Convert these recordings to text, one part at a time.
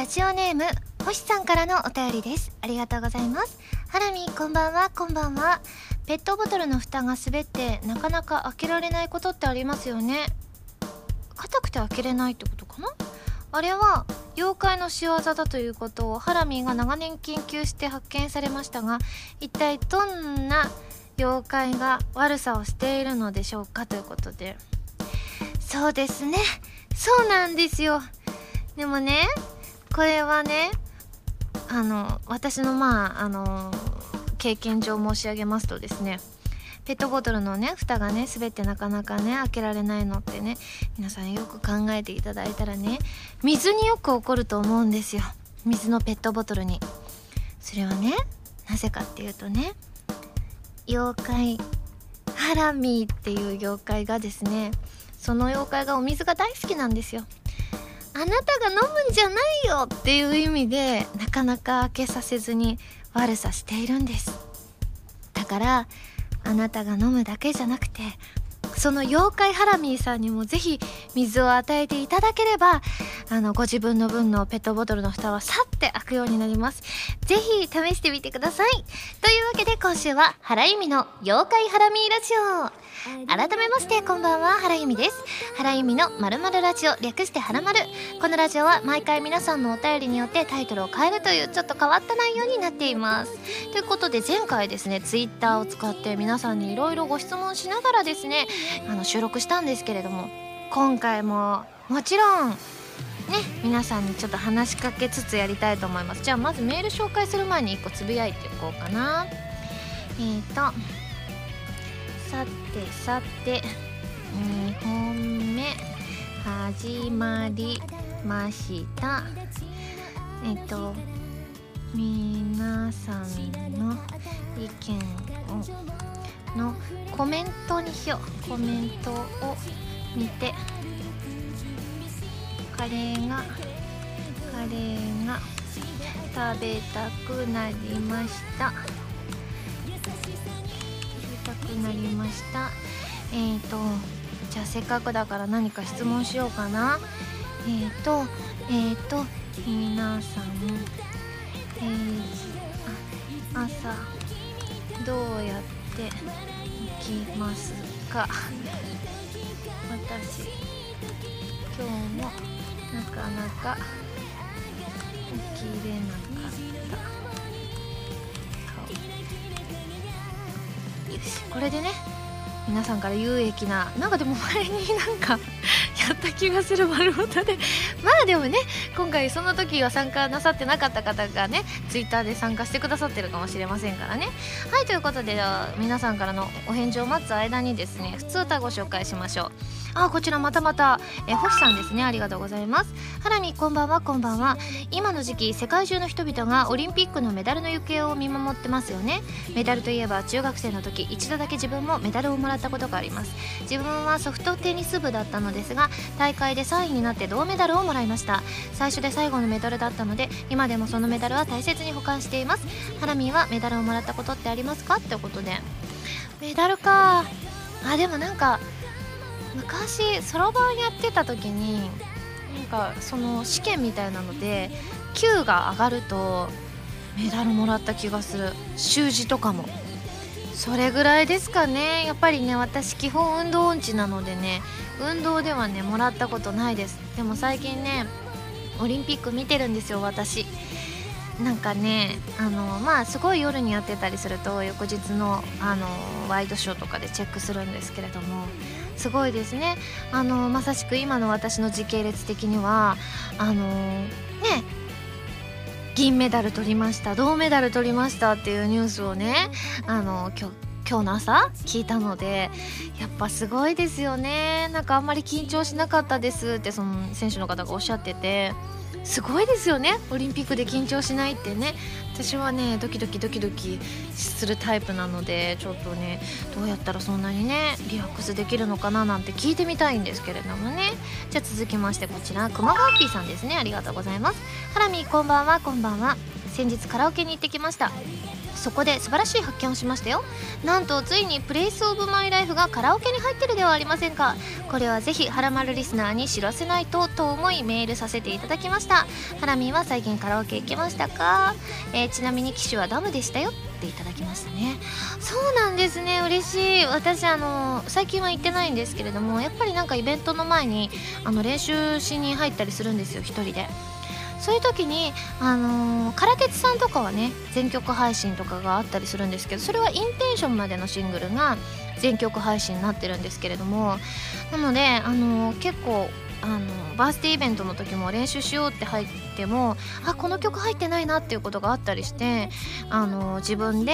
ラジオネーム星さんからのお便りです。ありがとうございます。ハラミこんばんは。こんばんは。ペットボトルの蓋が滑ってなかなか開けられないことってありますよね。硬くて開けれないってことかな？あれは妖怪の仕業だということをハラミーが長年研究して発見されましたが一体どんな妖怪が悪さをしているのでしょうかということで。そうですね。そうなんですよ。でもねこれはねあの私のまああの経験上申し上げますとですねペットボトルのね蓋がね滑ってなかなかね開けられないのってね皆さんよく考えていただいたらね水によく起こると思うんですよ。水のペットボトルに。それはねなぜかっていうとね妖怪ハラミーっていう妖怪がですねその妖怪がお水が大好きなんですよ。あなたが飲むんじゃないよっていう意味でなかなか開けさせずに悪さしているんです。だからあなたが飲むだけじゃなくてその妖怪ハラミーさんにもぜひ水を与えていただければあのご自分の分のペットボトルの蓋はさって開くようになります。ぜひ試してみてください。というわけで今週は原由美の妖怪ハラミーラジオ。改めましてこんばんは原由美です。原由美のまるまるラジオ略してはらまる。このラジオは毎回皆さんのお便りによってタイトルを変えるというちょっと変わった内容になっています。ということで前回ですねツイッターを使って皆さんにいろいろご質問しながらですねあの収録したんですけれども今回ももちろん皆さんにちょっと話しかけつつやりたいと思います。じゃあまずメール紹介する前に1個つぶやいていこうかな。えーとさてさて2本目。始まりました。えっと皆さんの意見をのコメントにしよう。コメントを見てカレーがカレーが食べたくなりました。食べたくなりました。えっ、ー、とじゃあせっかくだから何か質問しようかな。えっ、ー、とえっ、ー、と皆さん、えー、朝どうやって起きますか？私今日もなかなか起きれなかった。これでね皆さんから有益ななんかでも前になんか やった気がする丸ごとで。まあでもね今回その時は参加なさってなかった方がねツイッターで参加してくださってるかもしれませんからね。はいということで皆さんからのお返事を待つ間にですね普通歌ご紹介しましょう。あこちらまたまた。え星さんですね。ありがとうございます。ハラミこんばんはこんばんは。今の時期世界中の人々がオリンピックのメダルの行方を見守ってますよね。メダルといえば中学生の時一度だけ自分もメダルをもらったことがあります。自分はソフトテニス部だったのですが大会で3位になって銅メダルをもらいました。最初で最後のメダルだったので今でもそのメダルは大切に保管しています。ハラミはメダルをもらったことってありますか？ってことで。メダルか。あでもなんか昔そろばんやってた時になんかその試験みたいなので級が上がるとメダルもらった気がする。習字とかも。それぐらいですかね。やっぱりね私基本運動音痴なのでね運動ではねもらったことないです。でも最近ねオリンピック見てるんですよ私。なんかねあのまあすごい夜にやってたりすると翌日のあのワイドショーとかでチェックするんですけれどもすごいですね。あのまさしく今の私の時系列的にはあのね銀メダル取りました銅メダル取りましたっていうニュースをねあの今日今日の朝聞いたのでやっぱすごいですよね。なんかあんまり緊張しなかったですってその選手の方がおっしゃってて。すごいですよね。オリンピックで緊張しないってね。私はねドキドキドキドキするタイプなのでちょっとねどうやったらそんなにねリラックスできるのかななんて聞いてみたいんですけれどもね。じゃあ続きましてこちら。熊川 P さんですね。ありがとうございます。ハラミこんばんはこんばんは。先日カラオケに行ってきました。そこで素晴らしい発見をしましたよ。なんとついにプレイスオブマイライフがカラオケに入ってるではありませんか。これはぜひハラマルリスナーに知らせないとと思いメールさせていただきました。ハラミーは最近カラオケ行けましたか、えー、ちなみに機種はダムでしたよ。っていただきましたね。そうなんですね。嬉しい。私あの最近は行ってないんですけれどもやっぱりなんかイベントの前にあの練習しに入ったりするんですよ1人で。そういう時にあのー、唐鉄さんとかはね全曲配信とかがあったりするんですけどそれはインテンションまでのシングルが全曲配信になってるんですけれどもなのであのー、結構あのバースデーイベントの時も練習しようって入ってもあこの曲入ってないなっていうことがあったりしてあの自分で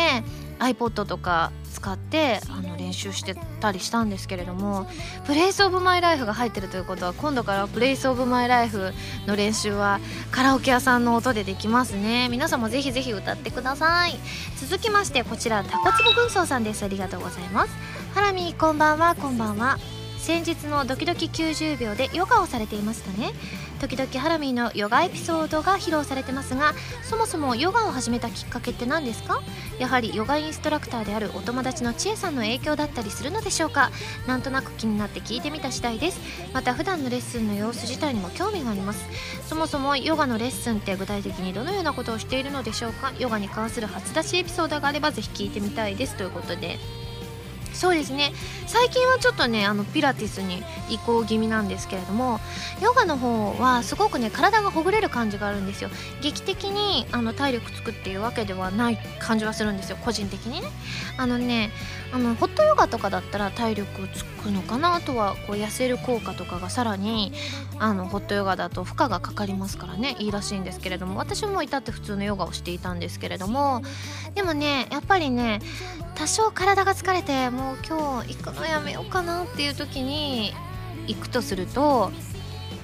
iPod とか使ってあの練習してたりしたんですけれども「プレイス・オブ・マイ・ライフ」が入ってるということは今度から「プレイス・オブ・マイ・ライフ」の練習はカラオケ屋さんの音でできますね。皆さんもぜひぜひ歌ってください。続きましてこちらタコツボ軍曹さんです。ありがとうございます。ハラミこんばんはこんばんは。先日のドキドキ90秒でヨガをされていましたね。時々ハラミーのヨガエピソードが披露されてますがそもそもヨガを始めたきっかけって何ですか？やはりヨガインストラクターであるお友達の千恵さんの影響だったりするのでしょうか？なんとなく気になって聞いてみた次第です。また普段のレッスンの様子自体にも興味があります。そもそもヨガのレッスンって具体的にどのようなことをしているのでしょうか？ヨガに関する初出しエピソードがあればぜひ聞いてみたいです。ということで。そうですね。最近はちょっとねあのピラティスに移行気味なんですけれどもヨガの方はすごくね体がほぐれる感じがあるんですよ。劇的にあの体力つくっていうわけではない感じはするんですよ。個人的にね。あのねあのホットヨガとかだったら体力つくのかなあとはこう痩せる効果とかがさらにあのホットヨガだと負荷がかかりますからね。いいらしいんですけれども。私も至って普通のヨガをしていたんですけれども。でもねやっぱりね多少体が疲れてもう今日行くのやめようかなっていう時に行くとすると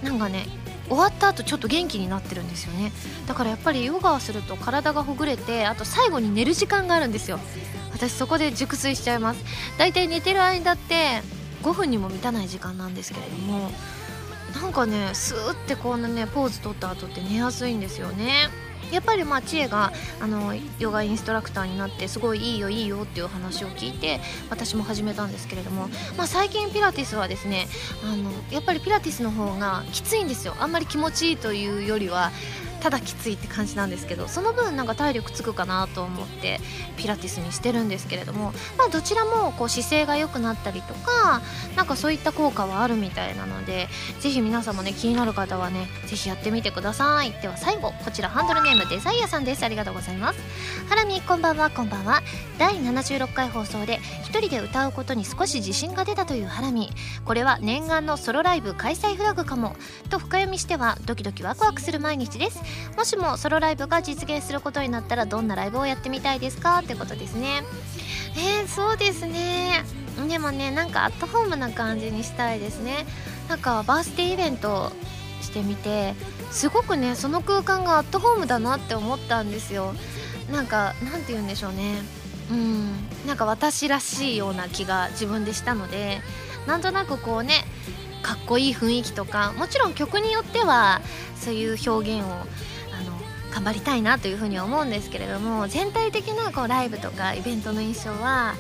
なんかね終わった後ちょっと元気になってるんですよね。だからやっぱりヨガをすると体がほぐれてあと最後に寝る時間があるんですよ。私そこで熟睡しちゃいます。だいたい寝てる間って5分にも満たない時間なんですけれどもなんかねスーってこんなねポーズ取った後って寝やすいんですよね。やっぱりまあ知恵があのヨガインストラクターになってすごいいいよいいよっていう話を聞いて私も始めたんですけれども、まあ、最近ピラティスはですねあのやっぱりピラティスの方がきついんですよ。あんまり気持ちいいというよりはただきついって感じなんですけどその分なんか体力つくかなと思ってピラティスにしてるんですけれども、まあ、どちらもこう姿勢が良くなったりとかなんかそういった効果はあるみたいなのでぜひ皆さんもね気になる方はねぜひやってみてください。では最後こちらハンドルネームデザイアさんです。ありがとうございます。ハラミこんばんはこんばんは。第76回放送で一人で歌うことに少し自信が出たというハラミ。これは念願のソロライブ開催フラグかも。と深読みしてはドキドキワクワクする毎日です。もしもソロライブが実現することになったらどんなライブをやってみたいですか？ってことですね。えー、そうですね。でもねなんかアットホームな感じにしたいですね。なんかバースデーイベントしてみてすごくねその空間がアットホームだなって思ったんですよ。なんかなんて言うんでしょうね。うん。なんか私らしいような気が自分でしたのでなんとなくこうねかっこいい雰囲気とかもちろん曲によってはそういう表現をあの頑張りたいなというふうに思うんですけれども全体的なこうライブとかイベントの印象は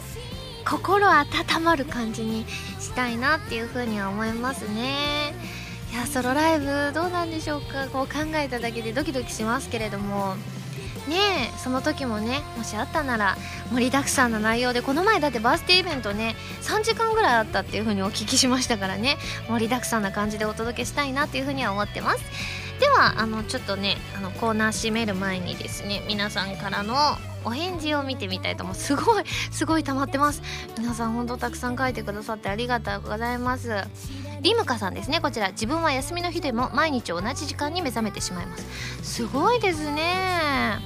心温まる感じにしたいなっていうふうには思いますね。いやソロライブどうなんでしょうか。こう考えただけでドキドキしますけれども。ねえその時もねもしあったなら盛りだくさんの内容でこの前だってバースデーイベントね3時間ぐらいあったっていう風にお聞きしましたからね盛りだくさんな感じでお届けしたいなっていう風には思ってます。ではあのちょっとねあのコーナー閉める前にですね皆さんからのお返事を見てみたいと思う。すごい すごい溜まってます。皆さんほんとたくさん書いてくださってありがとうございます。リムカさんですね。こちら。自分は休みの日でも毎日同じ時間に目覚めてしまいます。すごいですね。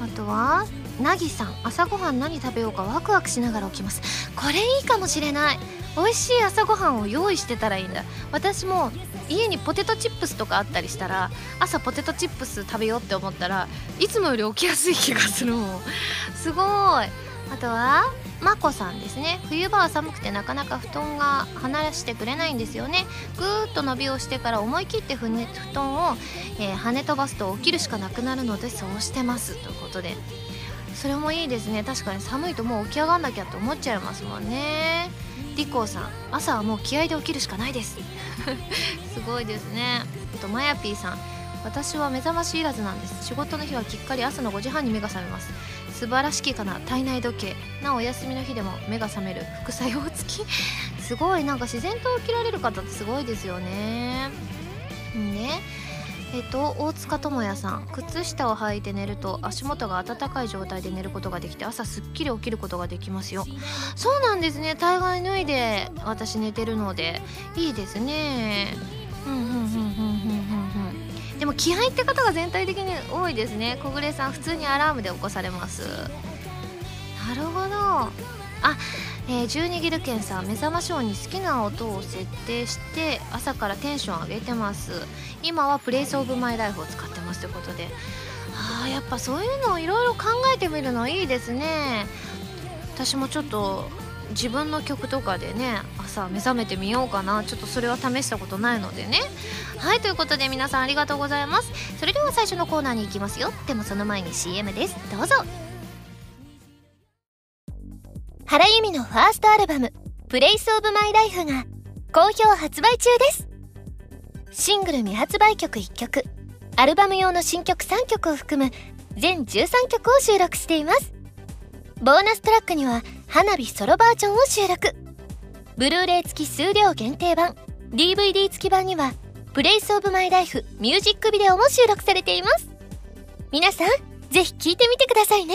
あとはなぎさん。朝ごはん何食べようかワクワクしながら起きます。これいいかもしれない。美味しい朝ごはんを用意してたらいいんだ。私も家にポテトチップスとかあったりしたら朝ポテトチップス食べようって思ったらいつもより起きやすい気がするもん。すごい。あとはまこさんですね。冬場は寒くてなかなか布団が離してくれないんですよね。ぐーっと伸びをしてから思い切ってふ、ね、布団を、えー、跳ね飛ばすと起きるしかなくなるのでそうしてます。ということでそれもいいですね。確かに寒いともう起き上がんなきゃって思っちゃいますもんね。リコーさん朝はもう気合で起きるしかないです。すごいですね。あとマヤピーさん私は目覚ましいらずなんです。仕事の日はきっかり朝の5時半に目が覚めます。素晴らしきかな。体内時計。なお休みの日でも目が覚める。副作用付き？すごい。なんか自然と起きられる方ってすごいですよね。ね。えっと大塚智也さん靴下を履いて寝ると足元が温かい状態で寝ることができて朝すっきり起きることができますよ。そうなんですね。大概脱いで私寝てるのでいいですね。うんうんうんうんうんうん。でも気合って方が全体的に多いですね。小暮さん普通にアラームで起こされます。なるほど。あえー、12ギルケンさん目覚まし音に好きな音を設定して朝からテンション上げてます。今はプレイスオブマイライフを使ってますということで。あーやっぱそういうのをいろいろ考えてみるのいいですね。私もちょっと自分の曲とかでね朝目覚めてみようかな。ちょっとそれは試したことないのでね。はいということで皆さんありがとうございます。それでは最初のコーナーに行きますよ。でもその前に CM です。どうぞ。原由美のファーストアルバム「プレイスオブマイライフが好評発売中です。シングル未発売曲1曲アルバム用の新曲3曲を含む全13曲を収録しています。ボーナストラックには花火ソロバージョンを収録。ブルーレイ付き数量限定版 DVD 付き版にはプレイスオブマイライフミュージックビデオも収録されています。皆さんぜひ聴いてみてくださいね。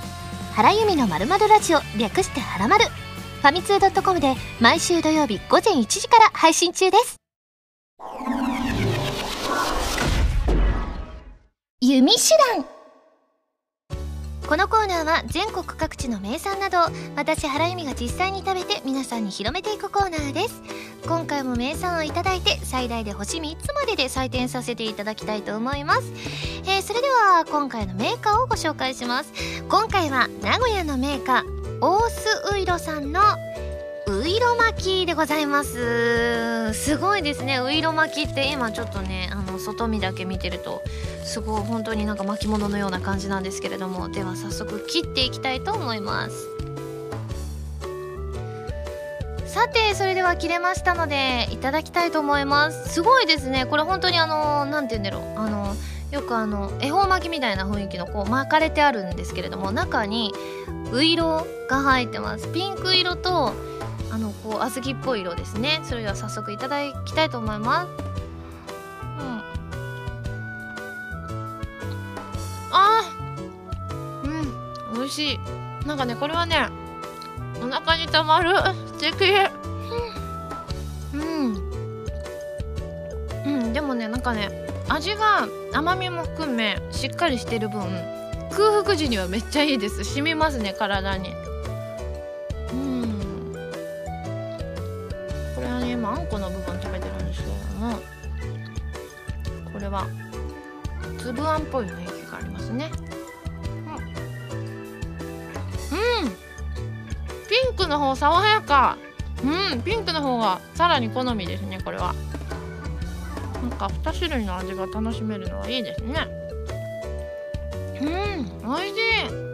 原由美のまるまるラジオ略してはらまるファミツー .com で毎週土曜日午前1時から配信中です。弓手段。このコーナーは全国各地の名産など私原由美が実際に食べて皆さんに広めていくコーナーです。今回も名産を頂いて最大で星3つまでで採点させていただきたいと思います、えー、それでは今回のメーカーをご紹介します。今回は名古屋のメーカー大須ウイロさんのういろ巻きでございます。すごいですね。ういろ巻きって今ちょっとねあの外見だけ見てるとすごい本当になんか巻物のような感じなんですけれども。では早速切っていきたいと思います。さてそれでは切れましたのでいただきたいと思います。すごいですね。これ本当にあの何て言うんだろう。あのよくあの恵方巻きみたいな雰囲気のこう巻かれてあるんですけれども中にう色が入ってます。ピンク色とあのこう小豆っぽい色ですね。それでは早速いただきたいと思います。うん。あうん美味しい。なんかねこれはねお腹にたまる。素敵。うん。うんでもねなんかね味が甘みも含めしっかりしてる分空腹時にはめっちゃいいです。染みますね体に。この部分食べてるんですけれどもこれは粒あんっぽい雰囲気がありますね。うん、うん、ピンクの方爽やか。うん。ピンクの方がさらに好みですねこれは。なんか2種類の味が楽しめるのはいいですね。うん。美味しい。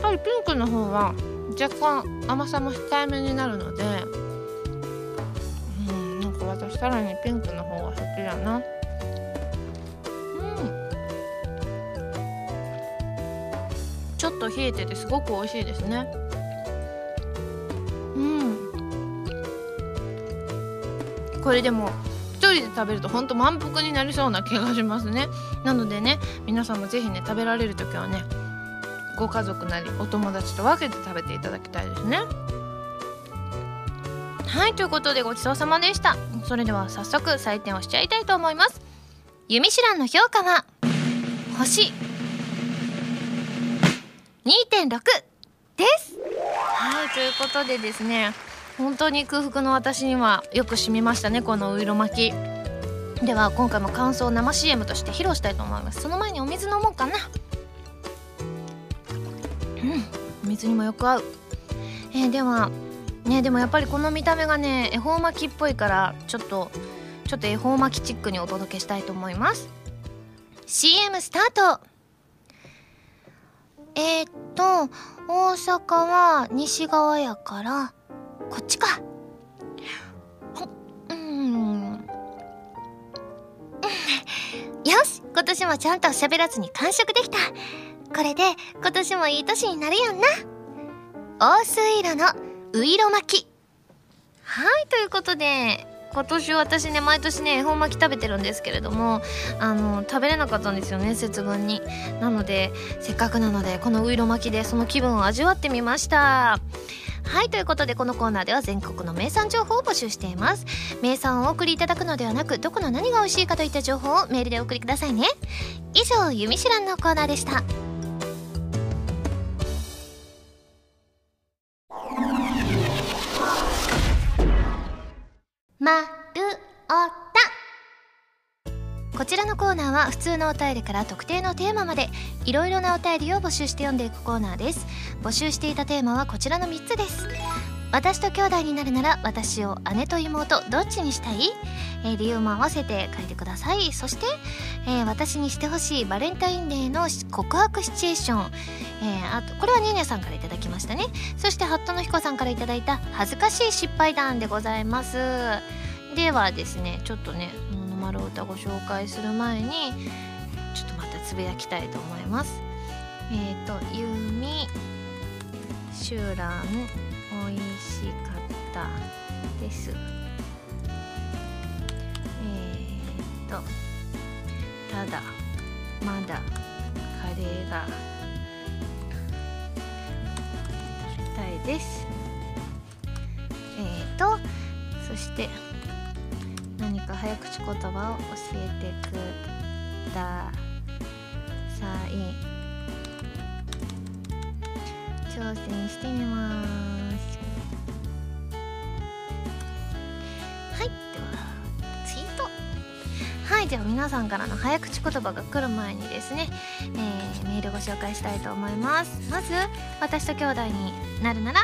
っぱりピンクの方は若干甘さも控えめになるのでうんなんか私さらにピンクの方が好きだな。うん。ちょっと冷えててすごく美味しいですね。うん。これでも一人で食べるとほんと満腹になりそうな気がしますね。なのでね皆さんも是非ね食べられる時はねご家族なりお友達と分けて食べていただきたいですね。はいということでごちそうさまでした。それでは早速採点をしちゃいたいと思います。ユミシランの評価は星。2.6です。はいということでですね本当に空腹の私にはよく染みましたねこのういろ巻き。では今回も感想を生 CM として披露したいと思います。その前にお水飲もうかな。うん水にもよく合う。えー、ではねでもやっぱりこの見た目がね恵方巻きっぽいからちょっとちょっと恵方巻きチックにお届けしたいと思います。CM スタート。えー、っと大阪は西側やからこっちか。うん。よし今年もちゃんと喋らずに完食できた。これで今年もいい年になるやんな。大水色のういろ巻き。はいということで今年私ね毎年ね恵方巻き食べてるんですけれどもあの食べれなかったんですよね節分に。なのでせっかくなのでこのういろ巻きでその気分を味わってみました。はいということでこのコーナーでは全国の名産情報を募集しています。名産をお送りいただくのではなくどこの何が美味しいかといった情報をメールでお送りくださいね。以上「ゆみしらん」のコーナーでした。まるおた。こちらのコーナーは普通のお便りから特定のテーマまでいろいろなお便りを募集して読んでいくコーナーです。募集していたテーマはこちらの3つです。私と兄弟になるなら私を姉と妹どっちにしたい、えー、理由も合わせて書いてください。そして、えー、私にしてほしいバレンタインデーの告白シチュエーション、えー、あとこれはニーニャさんから頂きましたね。そしてハットの彦さんから頂いた恥ずかしい失敗談でございます。ではですねちょっとね「のまる歌」ご紹介する前にちょっとまたつぶやきたいと思います。えっ、ー、と「ゆみしゅらんおいしかったです」えっ、ー、と「ただまだカレーが食べたいです」えっ、ー、とそして「何か早口言葉を教えてください。挑戦してみます。では皆さんからの早口言葉が来る前にですね、えー、メールご紹介したいと思います。まず私と兄弟になるなら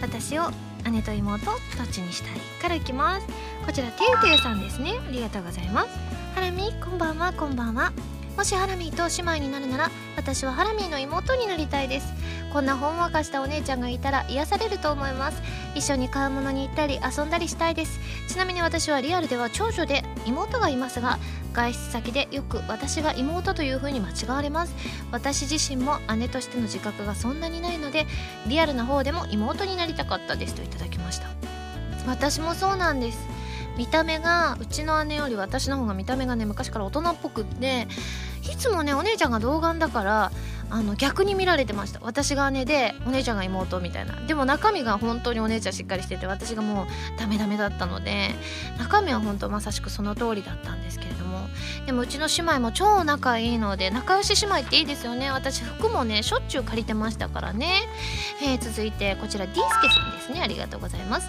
私を姉と妹どっちにしたいからいきます。こちらてうてうさんですね。ありがとうございます。ハラミこんばんはこんばんは。もしハラミーと姉妹になるなら私はハラミーの妹になりたいです。こんなほんわかしたお姉ちゃんがいたら癒されると思います。一緒に買い物に行ったり遊んだりしたいです。ちなみに私はリアルでは長女で妹がいますが外出先でよく私が妹という風に間違われます。私自身も姉としての自覚がそんなにないのでリアルな方でも妹になりたかったですといただきました。私もそうなんです。見た目がうちの姉より私の方が見た目がね昔から大人っぽくっていつもねお姉ちゃんが童顔だからあの逆に見られてました。私が姉でお姉ちゃんが妹みたいな。でも中身が本当にお姉ちゃんしっかりしてて私がもうダメダメだったので中身は本当まさしくその通りだったんですけれども。でもうちの姉妹も超仲いいので仲良し姉妹っていいですよね。私服もねしょっちゅう借りてましたからね、えー、続いてこちらディースケさんですね。ありがとうございます。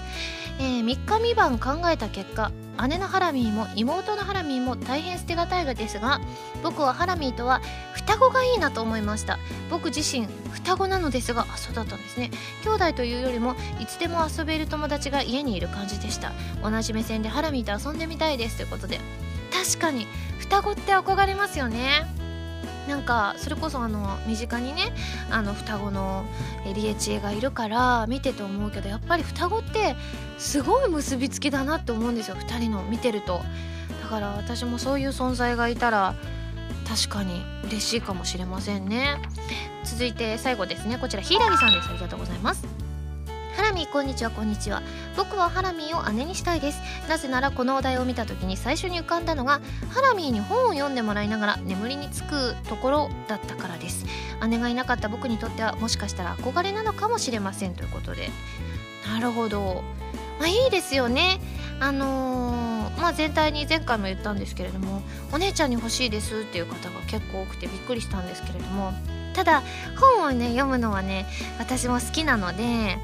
えー、3日3晩考えた結果姉のハラミーも妹のハラミーも大変捨てがたいがですが僕はハラミーとは双子がいいなと思いました。僕自身双子なのですがあそうだったんですね。兄弟というよりもいつでも遊べる友達が家にいる感じでした。同じ目線でハラミーと遊んでみたいですということで。確かに双子って憧れますよね。なんかそれこそあの身近にねあの双子のリエチエがいるから見てて思うけどやっぱり双子ってすごい結びつきだなって思うんですよ2人の見てると。だから私もそういう存在がいたら確かに嬉しいかもしれませんね。続いて最後ですね。こちら柊さんです。ありがとうございます。ハラミこんにちはこんにちは。僕はハラミーを姉にしたいです。なぜならこのお題を見た時に最初に浮かんだのがハラミーに本を読んでもらいながら眠りにつくところだったからです。姉がいなかった僕にとってはもしかしたら憧れなのかもしれません。ということで。なるほど。まあいいですよね。あのー、まあ全体に前回も言ったんですけれどもお姉ちゃんに欲しいです。っていう方が結構多くてびっくりしたんですけれども。ただ本をね読むのはね私も好きなので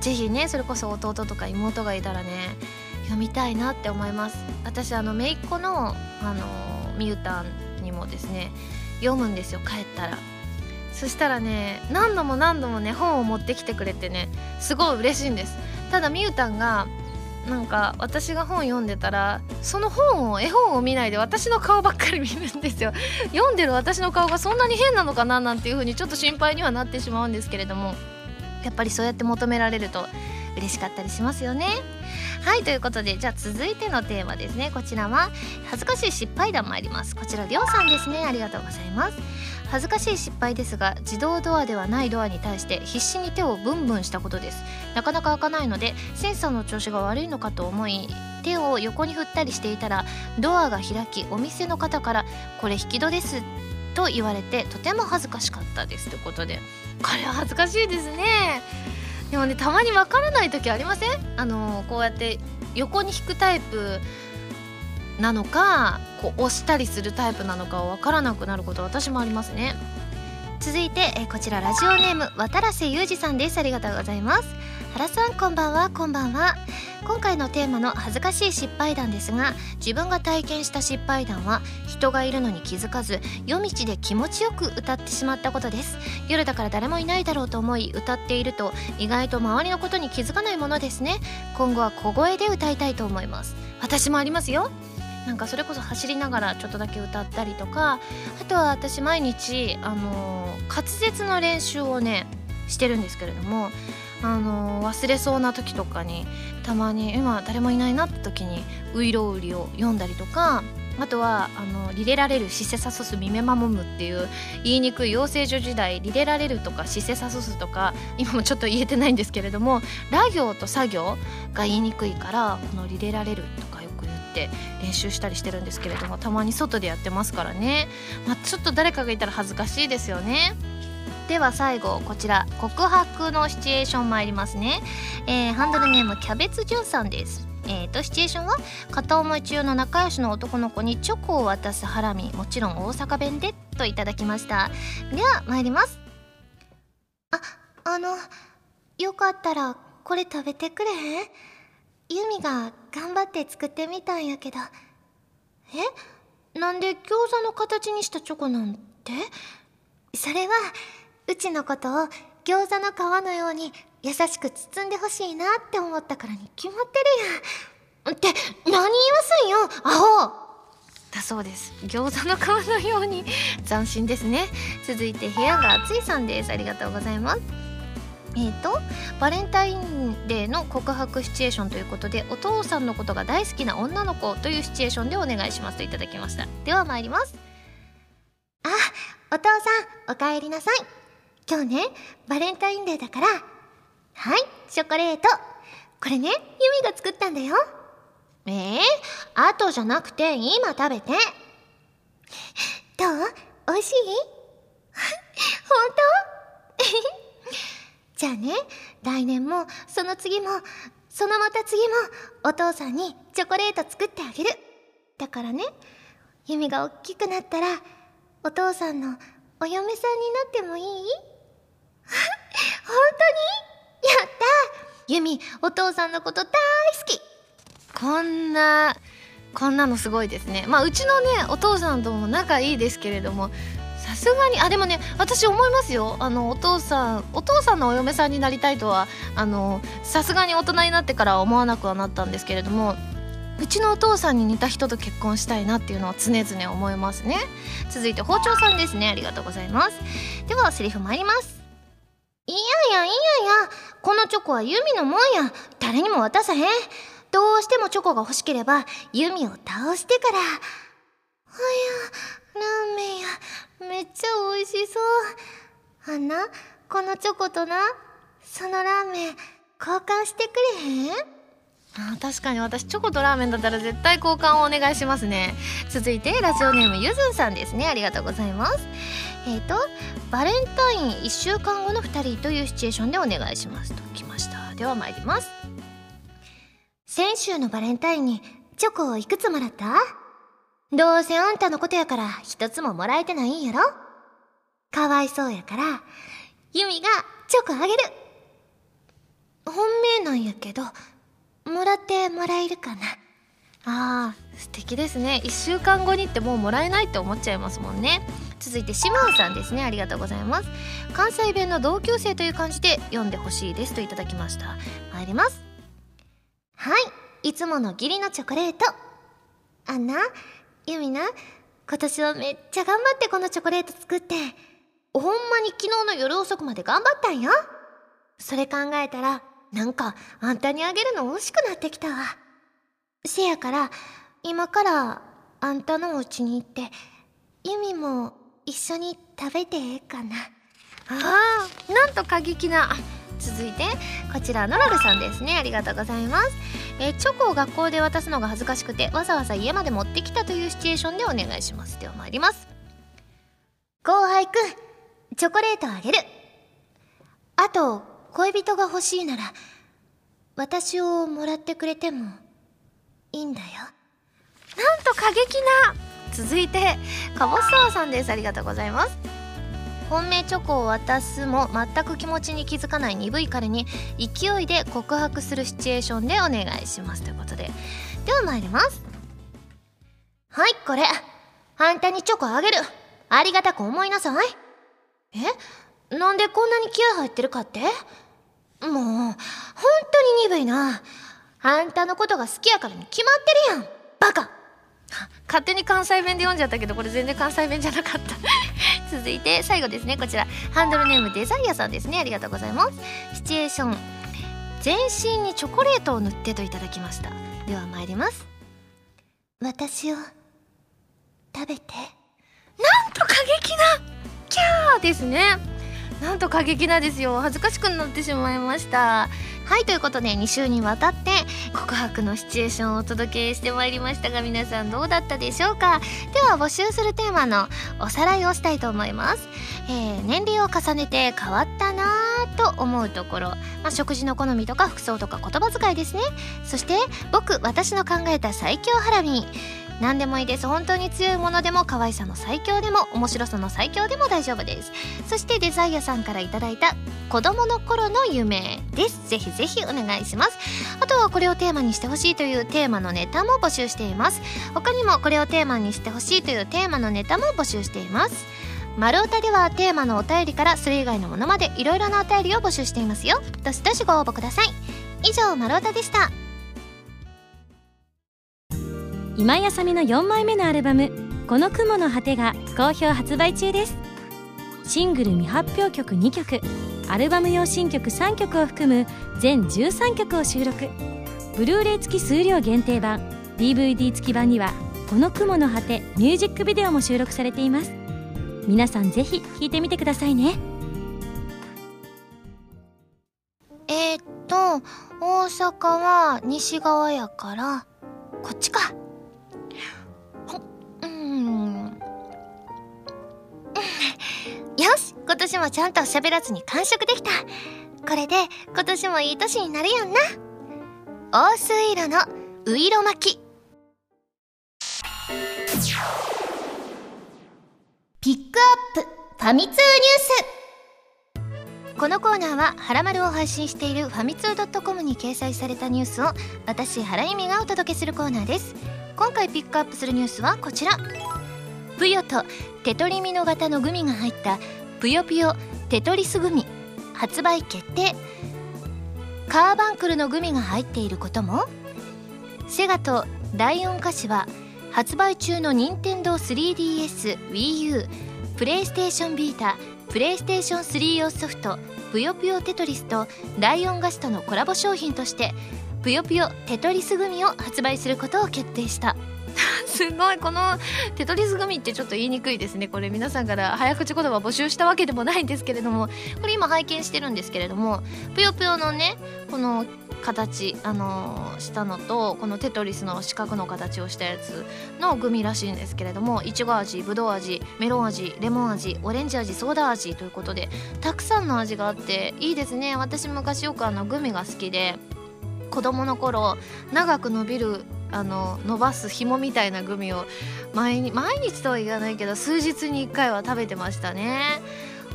是非ねそれこそ弟とか妹がいたらね読みたいなって思います。私あの姪っ子のあのみゆたんにもですね読むんですよ帰ったら。そしたらね何度も何度もね本を持ってきてくれてねすごい嬉しいんです。ただみゆたんがなんか私が本読んでたらその本を絵本を見ないで私の顔ばっかり見るんですよ。読んでる私の顔がそんなに変なのかななんていう風にちょっと心配にはなってしまうんですけれども。やっぱりそうやって求められると嬉しかったりしますよね。はいということでじゃあ続いてのテーマですね。こちらは恥ずかしい失敗談参ります。こちらりょうさんですね。ありがとうございます。恥ずかしい失敗ですが自動ドアではないドアに対して必死に手をブンブンしたことです。なかなか開かないのでセンサーの調子が悪いのかと思い手を横に振ったりしていたらドアが開きお店の方から「これ引き戸です」と言われてとても恥ずかしかったです。ということでこれは恥ずかしいですねでもねたまにわからない時ありませんあのこうやって横に引くタイプなのかこう押したりする。タイプなのかわからなくなる。こと私もありますね続いてえこちらラジオネーム渡良瀬裕二さんですありがとうございます原さんこんばんは。こんばんは。今回のテーマの恥ずかしい失敗談ですが自分が体験した失敗談は人がいるのに気づかず夜道で気持ちよく歌ってしまったことです。夜だから誰もいないだろうと思い歌っていると意外と周りのことに気づかないものですね。今後は小声で歌いたいと思います。私もありますよ。なんかそれこそ走りながらちょっとだけ歌ったりとかあとは私毎日あの滑舌の練習をねしてるんですけれどもあの忘れそうな時とかにたまに今誰もいないなって時に「ういろうり」を読んだりとかあとはあのリレられるシセサソスミメマモムっていう言いにくい養成所時代リレられるとかシセサソスとか今もちょっと言えてないんですけれどもラ行と作業が言いにくいからこのリレられるとかよく言って練習したりしてるんですけれどもたまに外でやってますからね、まあ、ちょっと誰かがいたら恥ずかしいですよね。では最後こちら告白のシチュエーション参りますね、えー、ハンドルネームキャベツじゅんさんです。えーと、シチュエーションは片思い中の仲良しの男の子にチョコを渡すハラミ。もちろん大阪弁でといただきました。では参ります。ああのよかったらこれ食べてくれへん？ユミが頑張って作ってみたんやけど。え？なんで餃子の形にしたチョコなんて？それはうちのことを餃子の皮のように優しく包んでほしいなって思ったからに決まってるやん。って何言わすんよアホ。だそうです。餃子の皮のように。斬新ですね。続いて部屋が暑いさんです。ありがとうございます。えーと、バレンタインデーの告白シチュエーションということでお父さんのことが大好きな女の子というシチュエーションでお願いしますといただきました。では参ります。あお父さんおかえりなさい今日ね、バレンタインデーだから、はい、チョコレート。これね、ユミが作ったんだよ。えー、あとじゃなくて今食べて。どう？美味しい？本当？じゃあね、来年も、その次も、そのまた次も、お父さんにチョコレート作ってあげる。だからね、ユミが大きくなったら、お父さんのお嫁さんになってもいい？当に？やったユミお父さんのこと大好き。こんなこんなのすごいですね。まあうちのねお父さんとも仲いいですけれどもさすがにあでもね私思いますよ。あのお父さんお父さんのお嫁さんになりたいとはあのさすがに大人になってからは思わなくはなったんですけれどもうちのお父さんに似た人と結婚したいなっていうのは常々思いますね。続いて包丁さんですね。ありがとうございます。ではセリフ参ります。やいやいやいや、このチョコはユミのもんや。誰にも渡さへん。どうしてもチョコが欲しければ、ユミを倒してから。はや、ラーメンや、めっちゃ美味しそう。あんな、このチョコとな、そのラーメン、交換してくれへん？あ確かに私チョコとラーメンだったら絶対交換をお願いしますね続いてラジオネームゆずんさんですねありがとうございますえっ、ー、とバレンタイン1週間後の2人というシチュエーションでお願いしますときました。では参ります。先週のバレンタインにチョコをいくつもらった？どうせあんたのことやから一つももらえてないんやろ？かわいそうやから、ユミがチョコあげる。本命なんやけど、もらってもらえるかな？あー素敵ですね。1週間後にってもうもらえないって思っちゃいますもんね。続いてシマンさんですね。ありがとうございます。関西弁の同級生という感じで読んでほしいですといただきました。参ります。はい。いつもの義理のチョコレート。あんなユミな今年はめっちゃ頑張ってこのチョコレート作って。ほんまに昨日の夜遅くまで頑張ったんや？それ考えたらなんかあんたにあげるの惜しくなってきたわ。せやから今からあんたのお家に行ってユミも一緒に食べてええかな。あーなんと過激な。続いてこちらノラルさんですね。ありがとうございます。えチョコを学校で渡すのが恥ずかしくてわざわざ家まで持ってきたというシチュエーションでお願いします。では参ります。後輩くんチョコレートあげる。あと恋人が欲しいなら私をもらってくれてもいいんだよ。なんと過激な続いてかぼす沢さんです。ありがとうございます。本命チョコを渡すも全く気持ちに気づかない鈍い彼に勢いで告白するシチュエーションでお願いします。ということででは参ります。はいこれ。あんたにチョコあげる。ありがたく思いなさい。え？なんでこんなに気合入ってるかって？もう本当に鈍いな。あんたのことが好きやからに決まってるやん。バカ。勝手に関西弁で読んじゃったけどこれ全然関西弁じゃなかった。続いて最後ですねこちら。ハンドルネームデザイアさんですね。ありがとうございます。シチュエーション。全身にチョコレートを塗ってといただきました。では参ります。私を食べて。なんと過激なキャー！ですね。なんと過激なですよ。恥ずかしくなってしまいました。はいということで2週にわたって告白のシチュエーションをお届けしてまいりましたが皆さんどうだったでしょうか？では募集するテーマのおさらいをしたいと思います、えー、年齢を重ねて変わったなと思うところ、まあ、食事の好みとか服装とか言葉遣いですね。そして僕私の考えた最強ハラミ。何でもいいです。本当に強いものでも可愛さの最強でも面白さの最強でも大丈夫です。そしてデザイアさんから頂いた子供の頃の夢です。ぜひぜひお願いします。あとはこれをテーマにしてほしいというテーマのネタも募集しています。他にもこれをテーマにしてほしいというテーマのネタも募集しています。丸太ではテーマのお便りからそれ以外のものまでいろいろなお便りを募集していますよ。どしどしご応募ください。以上丸太でした。今井あさみの4枚目のアルバム「この雲の果て」が好評発売中です。シングル未発表曲2曲アルバム用新曲3曲を含む全13曲を収録。ブルーレイ付き数量限定版 DVD 付き版には「この雲の果て」ミュージックビデオも収録されています。皆さんぜひ聴いてみてくださいね。えー、っと大阪は西側やからこっちか。うん。よし今年もちゃんと喋らずに完食できた。これで今年もいい年になるやんな。大水色のういろ巻き。ピックアップファミ通ニュース。このコーナーは「はらまる」を配信しているファミツー .com に掲載されたニュースを私原由美がお届けするコーナーです。今回ピックアップするニュースはこちら。ぷよとテトリミノ型のグミが入ったぷよぷよテトリスグミ発売決定。カーバンクルのグミが入っていることも。セガと第4菓子は発売中の任天堂 3DSWiiU プレイステーションビータプレイステーション3用ソフトぷよぷよテトリスと第4ガスとのコラボ商品としてぷよぷよテトリスグミを発売することを決定した。すごい。このテトリスグミってちょっと言いにくいですね。これ皆さんから早口言葉募集したわけでもないんですけれどもこれ今拝見してるんですけれどもぷよぷよのねこの形あのー、したのとこのテトリスの四角の形をしたやつのグミらしいんですけれどもいちご味ぶどう味メロン味レモン味オレンジ味ソーダ味ということでたくさんの味があっていいですね。私昔よくあのグミが好きで子供の頃長く伸びるあの伸ばす紐みたいなグミを毎日毎日とは言わないけど数日に1回は食べてましたね。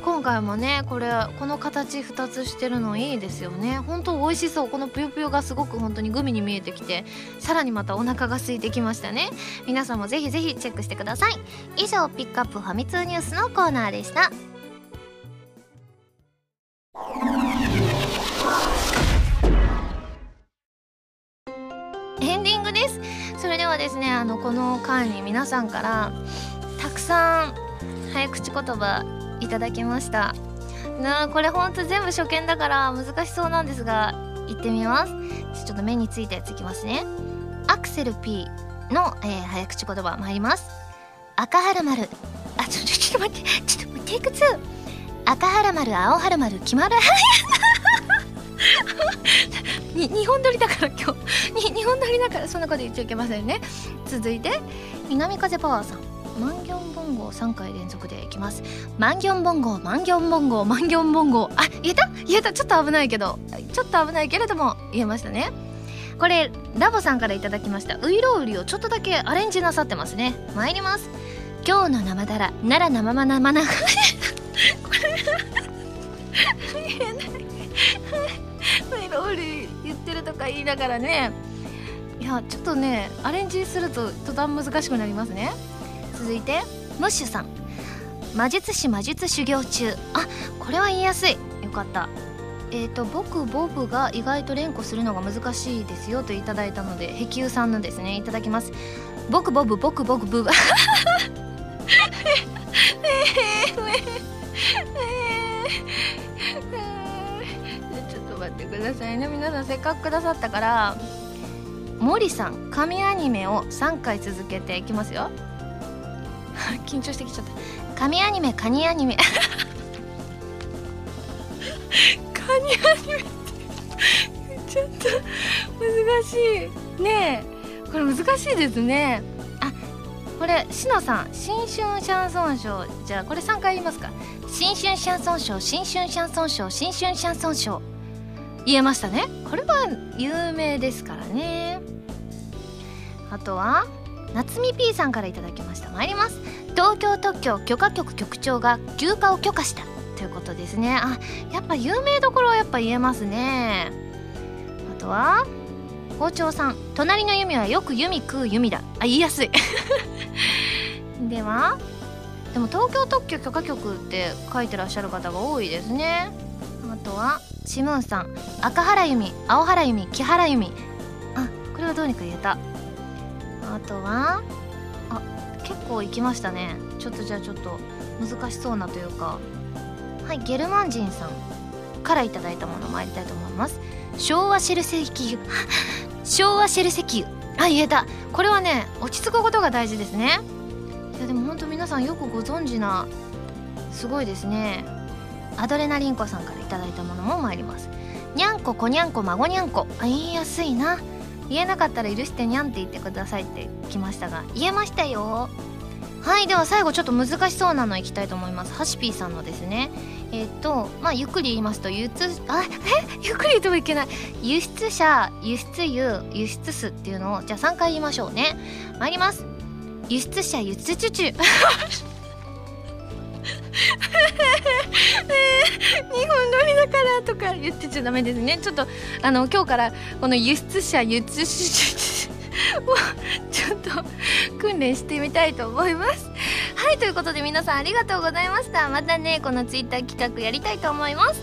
今回もねこれこの形2つしてるのいいですよね。本当美味しそう。このぷよぷよがすごく本当にグミに見えてきてさらにまたお腹が空いてきましたね。皆さんもぜひぜひチェックしてください。以上ピックアップファミ通ニュースのコーナーでした。ですねあのこの間に皆さんからたくさん早口言葉いただきました。なこれほんと全部初見だから難しそうなんですが行ってみます。ちょっと目についたやついきますね。アクセル P の、えー、早口言葉参ります。赤原丸あちょちょっと待って。ちょっとテイク2赤原丸青原丸決まる。に日本撮りだから今日。に日本撮りだからそんなこと言っちゃいけませんね。続いて南風パワーさん。マンギョンボンゴ3回連続でいきます。マンギョンボンゴマンギョンボンゴマンギョンボンゴあ言えた？言えた？ちょっと危ないけど。ちょっと危ないけれども言えましたね。これラボさんからいただきました。ウイロウリをちょっとだけアレンジなさってますね。参ります。今日の生だら奈良生ま生な これ言えないウイロウリ言ってるとか言いながらね。いやちょっとねアレンジすると途端難しくなりますね。続いてムッシュさん。魔術師魔術修行中。あこれは言いやすい。よかった。えっ、ー、と僕ボブが意外と連呼するのが難しいですよといただいたのでヘキューさんのですね。いただきます。僕ボブ僕僕ブブちょっと待ってくださいね。皆さんせっかくくださったから森さん神アニメを3回続けていきますよ。緊張してきちゃった。神アニメカニアニメ。カニアニメって ちょっと難しい。ねえ。これ難しいですね。あこれしのさん新春シャンソンショー。じゃあこれ3回言いますか。新春シャンソンショー新春シャンソンショー新春シャンソンショー。言えましたね。これは有名ですからね。あとは夏美 P さんからいただきました。参ります。東京特許許可局局長が休暇を許可した。ということですね。あやっぱ有名どころはやっぱ言えますね。あとは包丁さん。隣の弓はよく弓食う弓だ。あ言いやすい。ではでも東京特許許可局って書いてらっしゃる方が多いですね。あとはシムーンさん赤原弓青原弓木原弓あこれはどうにか言えた。あとはあ結構行きましたね。ちょっとじゃあちょっと難しそうなというか。はいゲルマン人さんからいただいたもの参りたいと思います。昭和シェル石油昭和シェル石油あ言えた。これはね落ち着くことが大事ですね。いやでも本当皆さんよくご存知なすごいですね。アドレナリンコさんからいただいたものも参ります。にゃんここにゃんこ孫にゃんこあ言いやすいな。言えなかったら許してにゃんって言ってくださいって来ましたが言えましたよ。はいでは最後ちょっと難しそうなのいきたいと思います。ハシピーさんのですね。えっ、とまあゆっくり言いますと輸出あえ？ゆっくり言ってもいけない。輸出者輸出油輸出数っていうのをじゃあ3回言いましょうね。参ります。輸出者輸出チュチュ日本撮りだからとか言ってちゃダメですねちょっとあの今日からこの輸出者輸出者をちょっと訓練してみたいと思います。はいということで皆さんありがとうございました。またねこのツイッター企画やりたいと思います。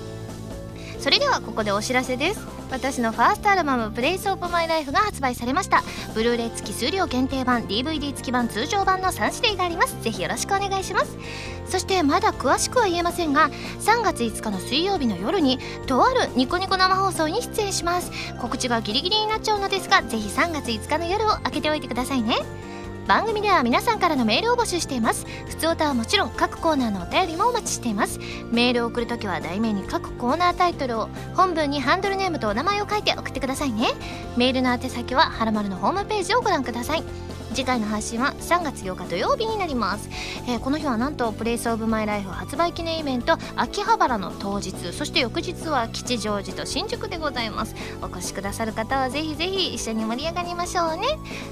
それではここでお知らせです。私のファーストアルバム「プレイスオブマイライフが発売されました。ブルーレイ付き数量限定版 DVD 付き版通常版の3種類があります。ぜひよろしくお願いします。そしてまだ詳しくは言えませんが3月5日の水曜日の夜にとあるニコニコ生放送に出演します。告知がギリギリになっちゃうのですがぜひ3月5日の夜を開けておいてくださいね。番組では皆さんからのメールを募集しています。普通歌はもちろん各コーナーのお便りもお待ちしています。メールを送るときは題名に各コーナータイトルを本文にハンドルネームとお名前を書いて送ってくださいね。メールの宛先ははらまるのホームページをご覧ください。次回の配信は3月8日土曜日になります、えー、この日はなんと「プレイスオブマイライフ発売記念イベント秋葉原の当日そして翌日は吉祥寺と新宿でございます。お越しくださる方はぜひぜひ一緒に盛り上がりましょうね。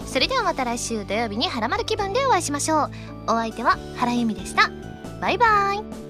それではまた来週土曜日にはらまる気分でお会いしましょう。お相手は原由美でした。バイバーイ。